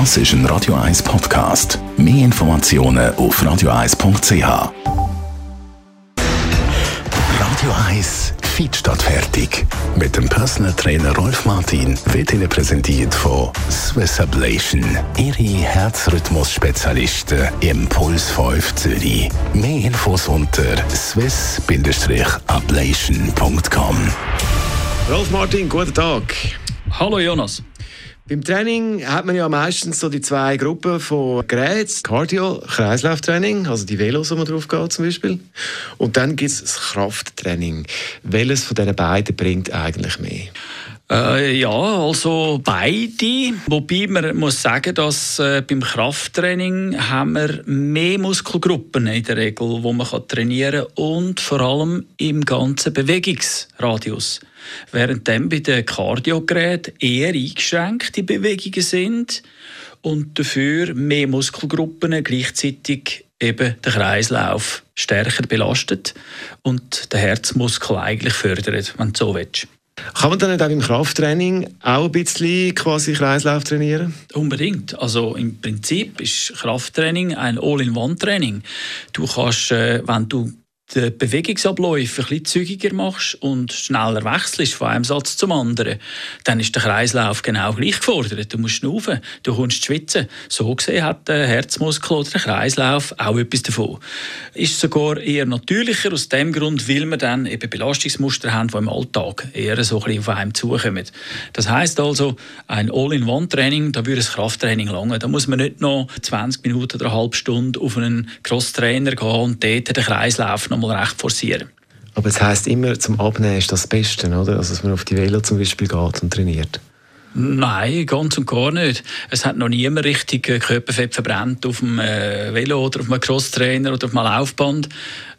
Das ist ein Radio 1 Podcast. Mehr Informationen auf radio1.ch. Radio 1 Fit statt fertig. Mit dem Personal Trainer Rolf Martin wird Ihnen präsentiert von Swiss Ablation. Ihre Herzrhythmus-Spezialisten im Puls 5 Zürich. Mehr Infos unter swiss-ablation.com. Rolf Martin, guten Tag. Hallo Jonas. Beim Training hat man ja meistens so die zwei Gruppen von Geräten. Cardio, Kreislauftraining, also die Velos, wo man drauf geht zum Beispiel. Und dann gibt es das Krafttraining. Welches von diesen beiden bringt eigentlich mehr? Äh, ja, also beide. Wobei man muss sagen, dass äh, beim Krafttraining haben wir mehr Muskelgruppen in der Regel, wo man kann trainieren kann und vor allem im ganzen Bewegungsradius. Während dann bei den Kardiogeräten eher eingeschränkte Bewegungen sind und dafür mehr Muskelgruppen gleichzeitig eben den Kreislauf stärker belastet und den Herzmuskel eigentlich fördert, wenn du so willst. Kann man dann nicht auch im Krafttraining auch ein bisschen quasi Kreislauf trainieren? Unbedingt. Also im Prinzip ist Krafttraining ein All-in-One-Training. Du kannst, äh, wenn du die Bewegungsabläufe ein bisschen zügiger machst und schneller wechselst von einem Satz zum anderen, dann ist der Kreislauf genau gleich gefordert. Du musst schnaufen, du kommst schwitzen. So gesehen hat der Herzmuskel oder der Kreislauf auch etwas davon. Ist sogar eher natürlicher aus dem Grund, weil wir dann eben Belastungsmuster haben, die im Alltag eher so ein bisschen auf einem zukommen. Das heißt also, ein All-in-One-Training, da würde ein Krafttraining lange. Da muss man nicht noch 20 Minuten oder eine halbe Stunde auf einen Cross-Trainer gehen und dort den Kreislauf noch mal recht forcieren. Aber es heisst immer, zum Abnehmen ist das Beste, oder? Also, dass man auf die Velo zum Beispiel geht und trainiert. Nein, ganz und gar nicht. Es hat noch niemand richtig Körperfett verbrannt auf dem äh, Velo oder auf einem Crosstrainer oder auf einem Laufband.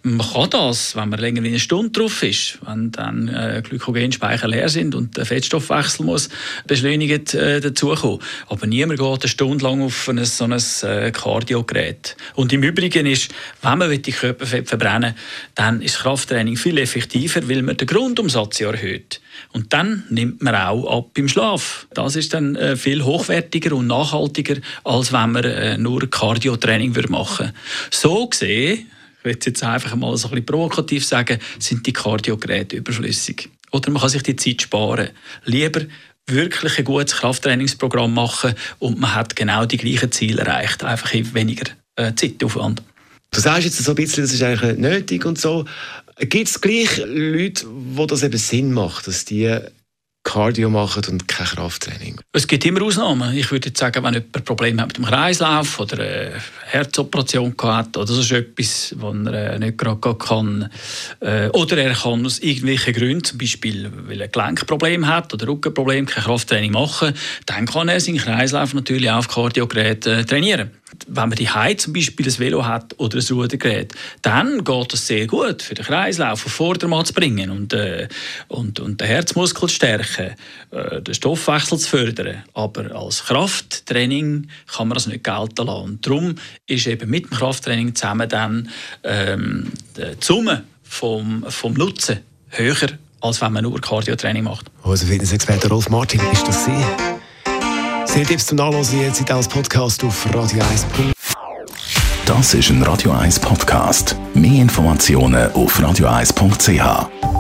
Man kann das, wenn man länger wie eine Stunde drauf ist, wenn dann äh, Glykogenspeicher leer sind und der Fettstoffwechsel muss beschleunigt äh, dazukommen. Aber niemand geht eine Stunde lang auf ein, so ein äh, Kardiogerät. Und im Übrigen ist, wenn man die Körperfett verbrennen dann ist Krafttraining viel effektiver, weil man den Grundumsatz erhöht. Und dann nimmt man auch ab im Schlaf. Das ist dann äh, viel hochwertiger und nachhaltiger, als wenn man äh, nur Cardio-Training machen würde. So gesehen ich will jetzt einfach mal so ein bisschen provokativ sagen, sind die Kardiogeräte überflüssig. Oder man kann sich die Zeit sparen. Lieber wirklich ein gutes Krafttrainingsprogramm machen und man hat genau die gleichen Ziele erreicht, einfach in weniger äh, Zeitaufwand. Du sagst jetzt so ein bisschen, das ist eigentlich nötig und so. Gibt es gleich Leute, wo das eben Sinn macht, dass die Cardio machen und kein Krafttraining? Es gibt immer Ausnahmen. Ich würde jetzt sagen, wenn jemand Probleme hat mit dem Kreislauf oder eine Herzoperation hat oder so etwas, was er äh, nicht gerade kann, äh, oder er kann aus irgendwelchen Gründen, zum Beispiel weil er ein Gelenkproblem hat oder Rückenproblem, kein Krafttraining machen, dann kann er seinen Kreislauf natürlich auf Kardiogerät äh, trainieren wenn man die Heim zum Beispiel ein Velo hat oder ein Rudergerät, dann geht es sehr gut für den Kreislauf auf Vordermann zu bringen und, äh, und, und den Herzmuskel zu stärken, äh, den Stoffwechsel zu fördern. Aber als Krafttraining kann man das nicht gelten lassen. Und darum ist eben mit dem Krafttraining zusammen dann ähm, die Summe vom, vom Nutzen höher, als wenn man nur Cardiotraining macht. Also Fitnessexperte Rolf Martin ist das Sie. Sehr Tipps zum Nachlesen jetzt als Podcast auf Radio 1. Das ist ein Radio 1 Podcast. Mehr Informationen auf radio1.ch.